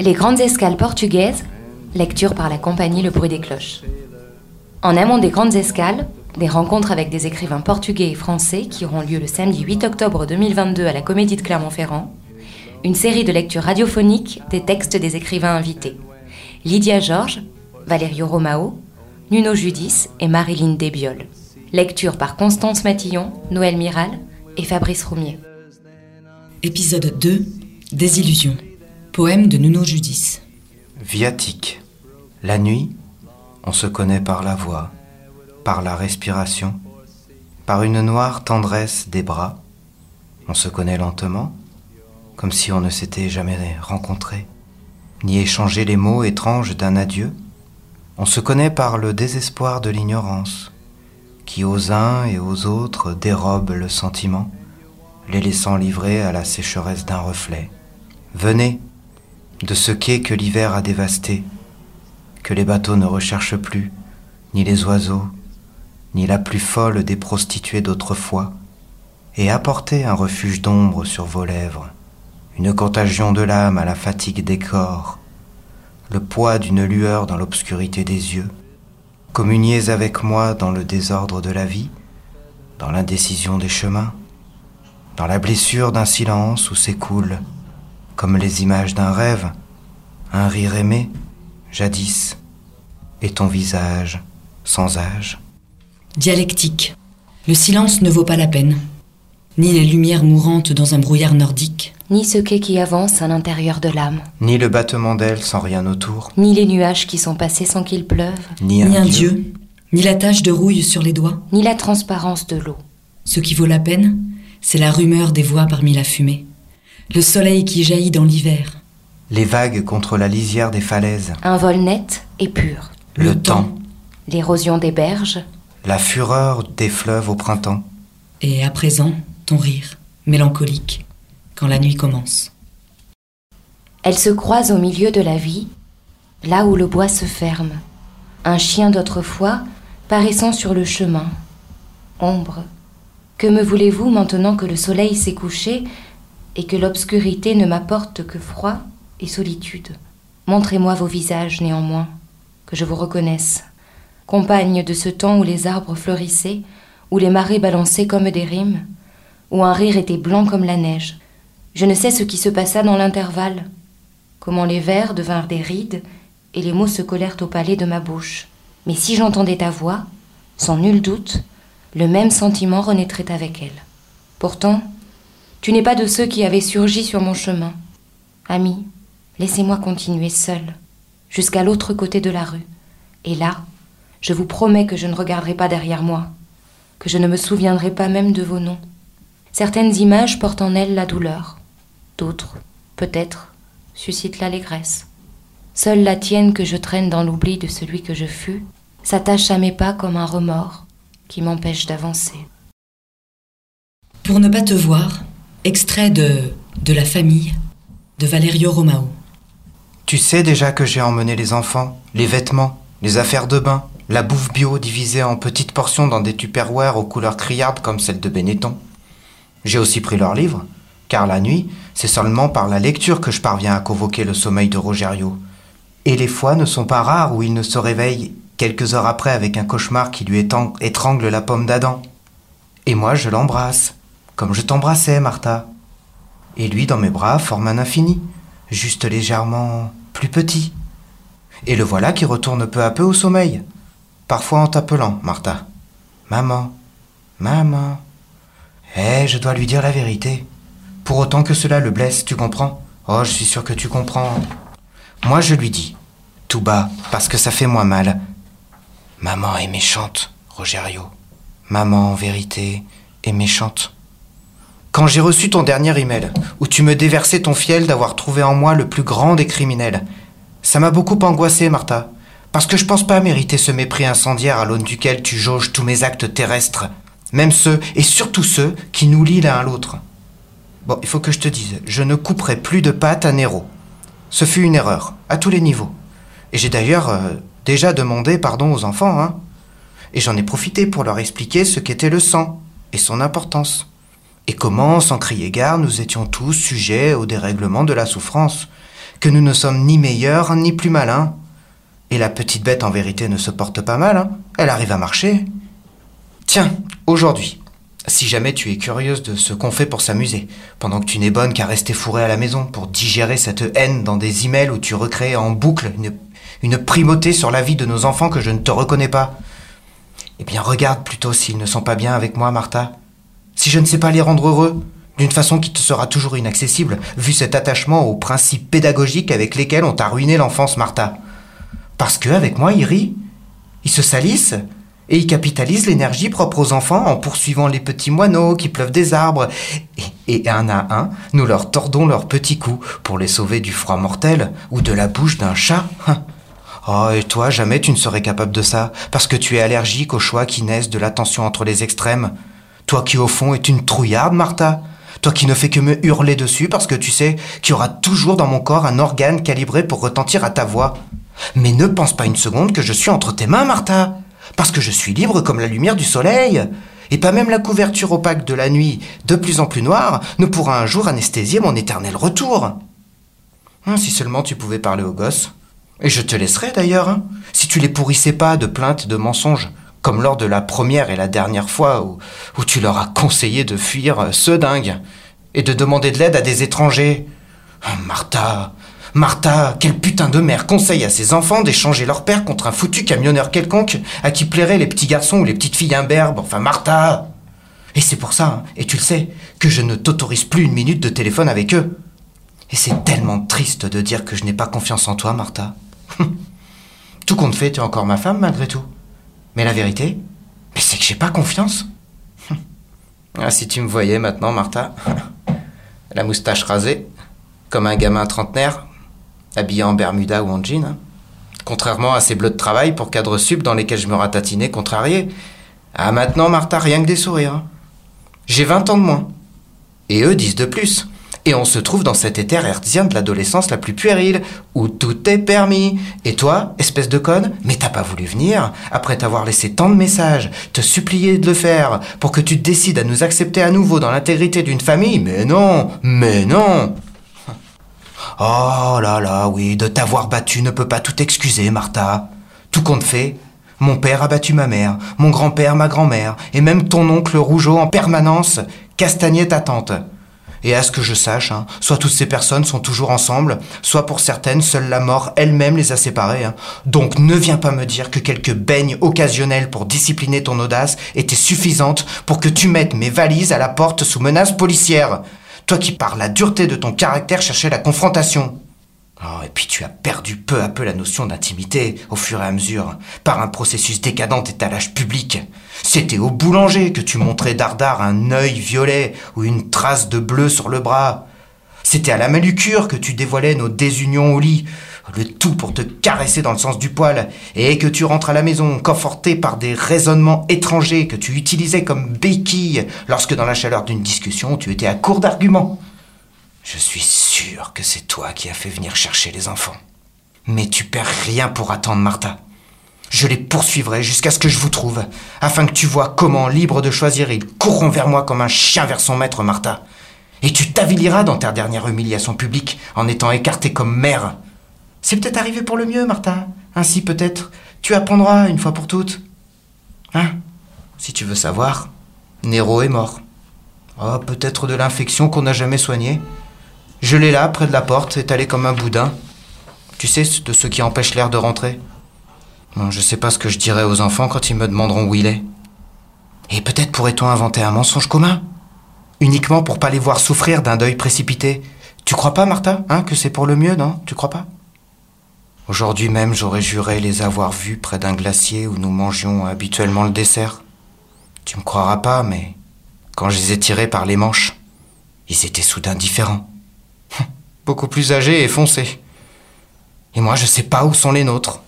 Les grandes escales portugaises, lecture par la compagnie Le Bruit des Cloches. En amont des grandes escales, des rencontres avec des écrivains portugais et français qui auront lieu le samedi 8 octobre 2022 à la Comédie de Clermont-Ferrand. Une série de lectures radiophoniques des textes des écrivains invités. Lydia Georges, Valerio Romao, Nuno Judis et Marilyn Desbiol. Lecture par Constance Matillon, Noël Miral et Fabrice Roumier. Épisode 2 Désillusion. Poème de Nuno Judis. Viatique. La nuit, on se connaît par la voix, par la respiration, par une noire tendresse des bras. On se connaît lentement, comme si on ne s'était jamais rencontré, ni échangé les mots étranges d'un adieu. On se connaît par le désespoir de l'ignorance, qui aux uns et aux autres dérobe le sentiment, les laissant livrer à la sécheresse d'un reflet. Venez, de ce quai que l'hiver a dévasté, que les bateaux ne recherchent plus, ni les oiseaux, ni la plus folle des prostituées d'autrefois, et apportez un refuge d'ombre sur vos lèvres, une contagion de l'âme à la fatigue des corps, le poids d'une lueur dans l'obscurité des yeux. Communiez avec moi dans le désordre de la vie, dans l'indécision des chemins, dans la blessure d'un silence où s'écoule, comme les images d'un rêve, un rire aimé, jadis, et ton visage sans âge. Dialectique. Le silence ne vaut pas la peine. Ni les lumières mourantes dans un brouillard nordique. Ni ce quai qui avance à l'intérieur de l'âme. Ni le battement d'ailes sans rien autour. Ni les nuages qui sont passés sans qu'il pleuve. Ni un, Ni un dieu. dieu. Ni la tache de rouille sur les doigts. Ni la transparence de l'eau. Ce qui vaut la peine, c'est la rumeur des voix parmi la fumée. Le soleil qui jaillit dans l'hiver. Les vagues contre la lisière des falaises. Un vol net et pur. Le, Le temps. temps. L'érosion des berges. La fureur des fleuves au printemps. Et à présent, ton rire, mélancolique, quand la nuit commence. Elle se croise au milieu de la vie, là où le bois se ferme. Un chien d'autrefois paraissant sur le chemin. Ombre. Que me voulez-vous maintenant que le soleil s'est couché et que l'obscurité ne m'apporte que froid et solitude? Montrez-moi vos visages néanmoins, que je vous reconnaisse. Compagne de ce temps où les arbres fleurissaient, où les marées balançaient comme des rimes, où un rire était blanc comme la neige. Je ne sais ce qui se passa dans l'intervalle, comment les vers devinrent des rides et les mots se collèrent au palais de ma bouche. Mais si j'entendais ta voix, sans nul doute, le même sentiment renaîtrait avec elle. Pourtant, tu n'es pas de ceux qui avaient surgi sur mon chemin. Ami, laissez-moi continuer seul, jusqu'à l'autre côté de la rue. Et là, je vous promets que je ne regarderai pas derrière moi, que je ne me souviendrai pas même de vos noms. Certaines images portent en elles la douleur, d'autres, peut-être, suscitent l'allégresse. Seule la tienne que je traîne dans l'oubli de celui que je fus s'attache à mes pas comme un remords qui m'empêche d'avancer. Pour ne pas te voir, extrait de De la famille de Valerio Romao. Tu sais déjà que j'ai emmené les enfants, les vêtements, les affaires de bain, la bouffe bio divisée en petites portions dans des tupperwares aux couleurs criardes comme celle de Benetton. J'ai aussi pris leurs livres, car la nuit, c'est seulement par la lecture que je parviens à convoquer le sommeil de Rogerio. Et les fois ne sont pas rares où il ne se réveille quelques heures après avec un cauchemar qui lui étrangle la pomme d'Adam. Et moi, je l'embrasse, comme je t'embrassais, Martha. Et lui, dans mes bras, forme un infini, juste légèrement plus petit. Et le voilà qui retourne peu à peu au sommeil, parfois en t'appelant, Martha. Maman, maman. Eh, je dois lui dire la vérité. Pour autant que cela le blesse, tu comprends? Oh, je suis sûr que tu comprends. Moi, je lui dis, tout bas, parce que ça fait moins mal. Maman est méchante, Rogerio. Maman, en vérité, est méchante. Quand j'ai reçu ton dernier email, où tu me déversais ton fiel d'avoir trouvé en moi le plus grand des criminels, ça m'a beaucoup angoissé, Martha, parce que je pense pas mériter ce mépris incendiaire à l'aune duquel tu jauges tous mes actes terrestres, même ceux, et surtout ceux, qui nous lient l'un à l'autre. Bon, il faut que je te dise, je ne couperai plus de pattes à Nero. Ce fut une erreur, à tous les niveaux. Et j'ai d'ailleurs euh, déjà demandé pardon aux enfants, hein. Et j'en ai profité pour leur expliquer ce qu'était le sang et son importance. Et comment, sans crier gare, nous étions tous sujets au dérèglement de la souffrance, que nous ne sommes ni meilleurs ni plus malins. Et la petite bête en vérité ne se porte pas mal, hein. elle arrive à marcher. Tiens, aujourd'hui, si jamais tu es curieuse de ce qu'on fait pour s'amuser, pendant que tu n'es bonne qu'à rester fourrée à la maison pour digérer cette haine dans des emails où tu recrées en boucle une, une primauté sur la vie de nos enfants que je ne te reconnais pas, eh bien regarde plutôt s'ils ne sont pas bien avec moi, Martha. Si je ne sais pas les rendre heureux, d'une façon qui te sera toujours inaccessible, vu cet attachement aux principes pédagogiques avec lesquels on t'a ruiné l'enfance, Martha. Parce que, avec moi, ils rient, ils se salissent, et ils capitalisent l'énergie propre aux enfants en poursuivant les petits moineaux qui pleuvent des arbres. Et, un à un, nous leur tordons leurs petits coups pour les sauver du froid mortel ou de la bouche d'un chat. Oh, et toi, jamais tu ne serais capable de ça, parce que tu es allergique aux choix qui naissent de la tension entre les extrêmes. Toi qui, au fond, es une trouillarde, Martha. Toi qui ne fais que me hurler dessus parce que tu sais qu'il y aura toujours dans mon corps un organe calibré pour retentir à ta voix. Mais ne pense pas une seconde que je suis entre tes mains, Martha parce que je suis libre comme la lumière du soleil. Et pas même la couverture opaque de la nuit, de plus en plus noire, ne pourra un jour anesthésier mon éternel retour. Hein, si seulement tu pouvais parler aux gosses. Et je te laisserais d'ailleurs, hein, si tu les pourrissais pas de plaintes et de mensonges, comme lors de la première et la dernière fois où, où tu leur as conseillé de fuir ce dingue et de demander de l'aide à des étrangers. Oh, Martha, Martha, quelle putain de mère conseille à ses enfants d'échanger leur père contre un foutu camionneur quelconque à qui plairaient les petits garçons ou les petites filles imberbes Enfin, Martha Et c'est pour ça, hein, et tu le sais, que je ne t'autorise plus une minute de téléphone avec eux. Et c'est tellement triste de dire que je n'ai pas confiance en toi, Martha. tout compte fait, tu es encore ma femme malgré tout. Mais la vérité, c'est que j'ai pas confiance. ah, si tu me voyais maintenant, Martha, la moustache rasée, comme un gamin trentenaire, habillé en Bermuda ou en jean. Hein. Contrairement à ces bleus de travail pour cadre sub dans lesquels je me ratatinais contrarié. Ah maintenant, Martha, rien que des sourires. Hein. J'ai 20 ans de moins. Et eux disent de plus. Et on se trouve dans cet éther hertzien de l'adolescence la plus puérile, où tout est permis. Et toi, espèce de conne, mais t'as pas voulu venir, après t'avoir laissé tant de messages, te supplier de le faire, pour que tu décides à nous accepter à nouveau dans l'intégrité d'une famille. Mais non, mais non Oh là là, oui, de t'avoir battu ne peut pas tout excuser, Martha. Tout compte fait, mon père a battu ma mère, mon grand-père ma grand-mère, et même ton oncle Rougeau en permanence castagnait ta tante. Et à ce que je sache, hein, soit toutes ces personnes sont toujours ensemble, soit pour certaines, seule la mort elle-même les a séparées. Hein. Donc ne viens pas me dire que quelques baignes occasionnelles pour discipliner ton audace étaient suffisantes pour que tu mettes mes valises à la porte sous menace policière. Toi qui par la dureté de ton caractère cherchais la confrontation. Oh, et puis tu as perdu peu à peu la notion d'intimité au fur et à mesure, par un processus décadent d'étalage public. C'était au boulanger que tu montrais dardard un œil violet ou une trace de bleu sur le bras. C'était à la malucure que tu dévoilais nos désunions au lit, le tout pour te caresser dans le sens du poil, et que tu rentres à la maison conforté par des raisonnements étrangers que tu utilisais comme béquilles lorsque dans la chaleur d'une discussion tu étais à court d'arguments. Je suis sûr que c'est toi qui as fait venir chercher les enfants. Mais tu perds rien pour attendre Martha. Je les poursuivrai jusqu'à ce que je vous trouve, afin que tu vois comment, libre de choisir, ils courront vers moi comme un chien vers son maître, Martha. Et tu t'aviliras dans ta dernière humiliation publique en étant écarté comme mère. C'est peut-être arrivé pour le mieux, Martha. Ainsi peut-être tu apprendras une fois pour toutes. Hein? Si tu veux savoir, Nero est mort. Oh, peut-être de l'infection qu'on n'a jamais soignée. Je l'ai là, près de la porte, étalé comme un boudin. Tu sais, de ceux qui empêchent l'air de rentrer. Bon, je sais pas ce que je dirai aux enfants quand ils me demanderont où il est. Et peut-être pourrait-on inventer un mensonge commun? Uniquement pour pas les voir souffrir d'un deuil précipité. Tu crois pas, Martha, hein, que c'est pour le mieux, non? Tu crois pas? Aujourd'hui même, j'aurais juré les avoir vus près d'un glacier où nous mangions habituellement le dessert. Tu me croiras pas, mais quand je les ai tirés par les manches, ils étaient soudain différents. Beaucoup plus âgés et foncés. Et moi, je sais pas où sont les nôtres.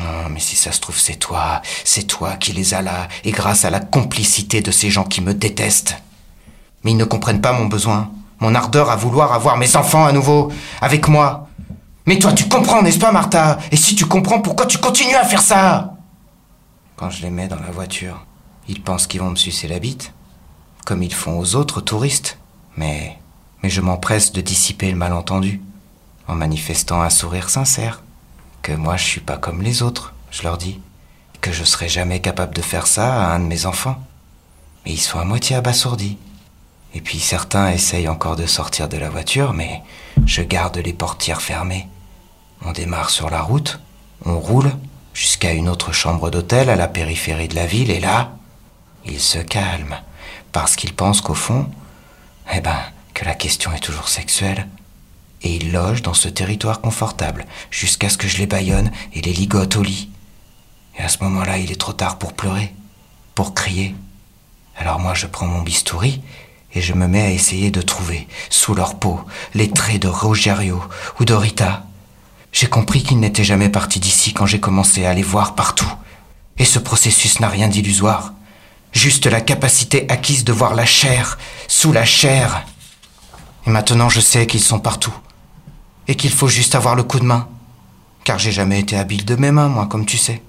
Oh, mais si ça se trouve, c'est toi, c'est toi qui les as là, et grâce à la complicité de ces gens qui me détestent. Mais ils ne comprennent pas mon besoin, mon ardeur à vouloir avoir mes enfants à nouveau, avec moi. Mais toi, tu comprends, n'est-ce pas, Martha? Et si tu comprends, pourquoi tu continues à faire ça? Quand je les mets dans la voiture, ils pensent qu'ils vont me sucer la bite, comme ils font aux autres touristes. Mais, mais je m'empresse de dissiper le malentendu, en manifestant un sourire sincère que moi je suis pas comme les autres, je leur dis, que je serai jamais capable de faire ça à un de mes enfants. Mais ils sont à moitié abasourdis. Et puis certains essayent encore de sortir de la voiture, mais je garde les portières fermées. On démarre sur la route, on roule jusqu'à une autre chambre d'hôtel à la périphérie de la ville, et là, ils se calment, parce qu'ils pensent qu'au fond, eh ben, que la question est toujours sexuelle et ils logent dans ce territoire confortable, jusqu'à ce que je les baillonne et les ligote au lit. Et à ce moment-là, il est trop tard pour pleurer, pour crier. Alors moi, je prends mon bistouri et je me mets à essayer de trouver, sous leur peau, les traits de Rogerio ou de Rita. J'ai compris qu'ils n'étaient jamais partis d'ici quand j'ai commencé à les voir partout. Et ce processus n'a rien d'illusoire. Juste la capacité acquise de voir la chair sous la chair. Et maintenant je sais qu'ils sont partout et qu'il faut juste avoir le coup de main. Car j'ai jamais été habile de mes mains, moi, comme tu sais,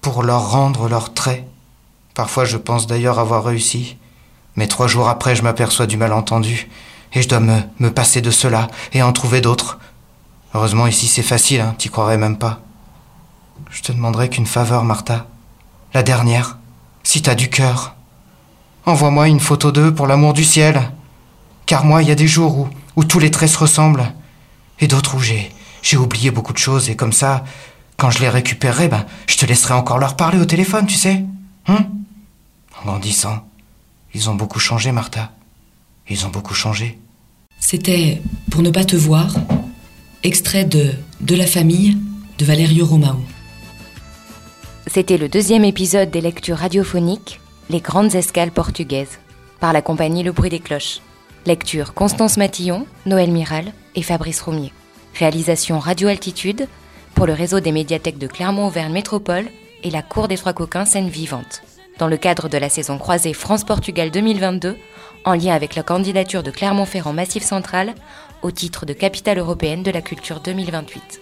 pour leur rendre leurs traits. Parfois je pense d'ailleurs avoir réussi, mais trois jours après je m'aperçois du malentendu, et je dois me, passer de cela et en trouver d'autres. Heureusement ici c'est facile, hein, t'y croirais même pas. Je te demanderai qu'une faveur, Martha. La dernière, si t'as du cœur. Envoie-moi une photo d'eux pour l'amour du ciel. Car moi, il y a des jours où, tous les traits se ressemblent et d'autres où j'ai, j'ai oublié beaucoup de choses, et comme ça, quand je les récupérerai, ben, je te laisserai encore leur parler au téléphone, tu sais. Hein? En grandissant, ils ont beaucoup changé, Martha. Ils ont beaucoup changé. C'était Pour ne pas te voir, extrait de De la famille de Valerio Romao. C'était le deuxième épisode des lectures radiophoniques Les grandes escales portugaises, par la compagnie Le Bruit des Cloches. Lecture Constance Matillon, Noël Miral et Fabrice Roumier. Réalisation Radio Altitude pour le réseau des médiathèques de Clermont-Auvergne Métropole et la Cour des Trois Coquins Scène Vivante. Dans le cadre de la saison croisée France-Portugal 2022, en lien avec la candidature de Clermont-Ferrand Massif Central au titre de capitale européenne de la culture 2028.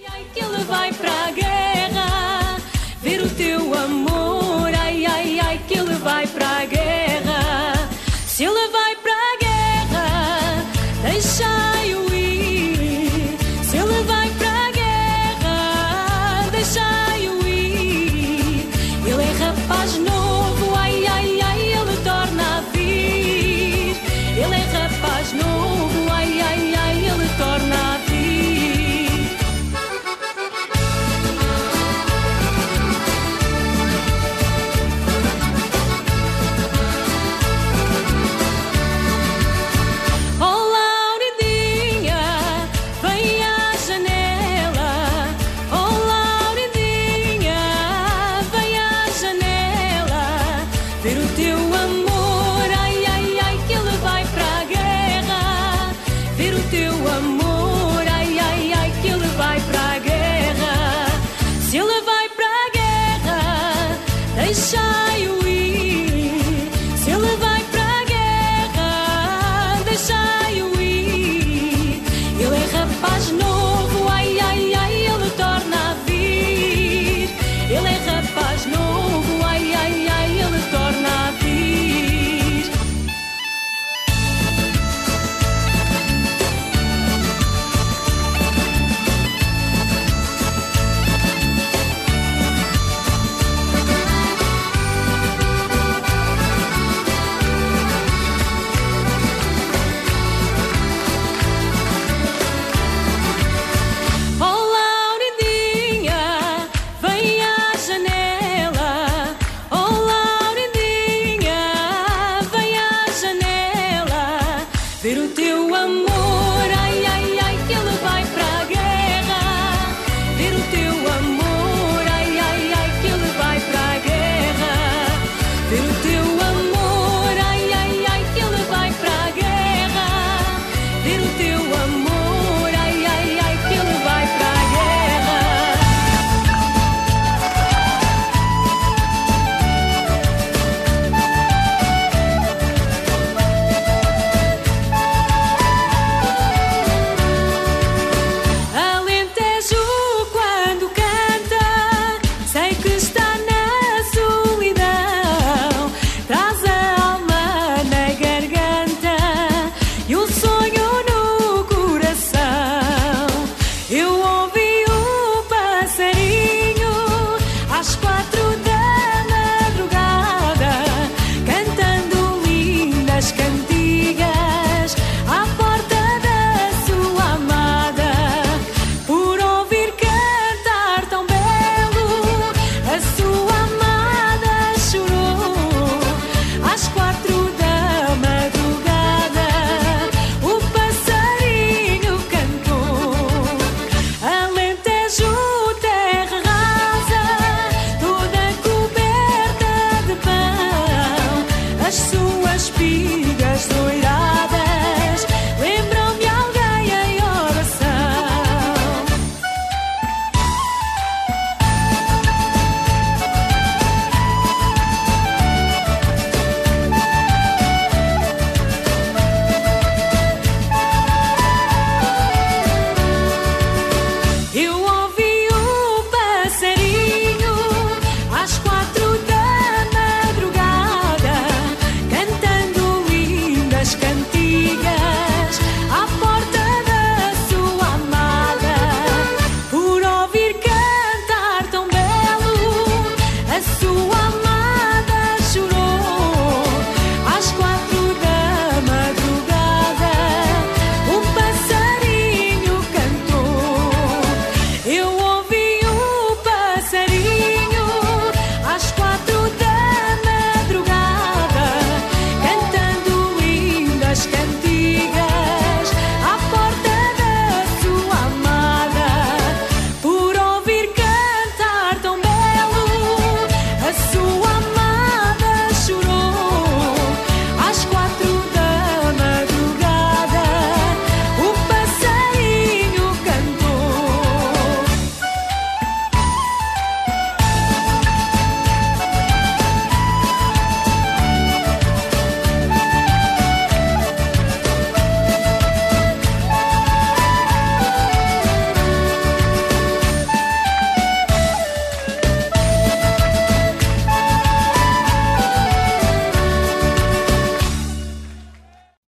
Deixai o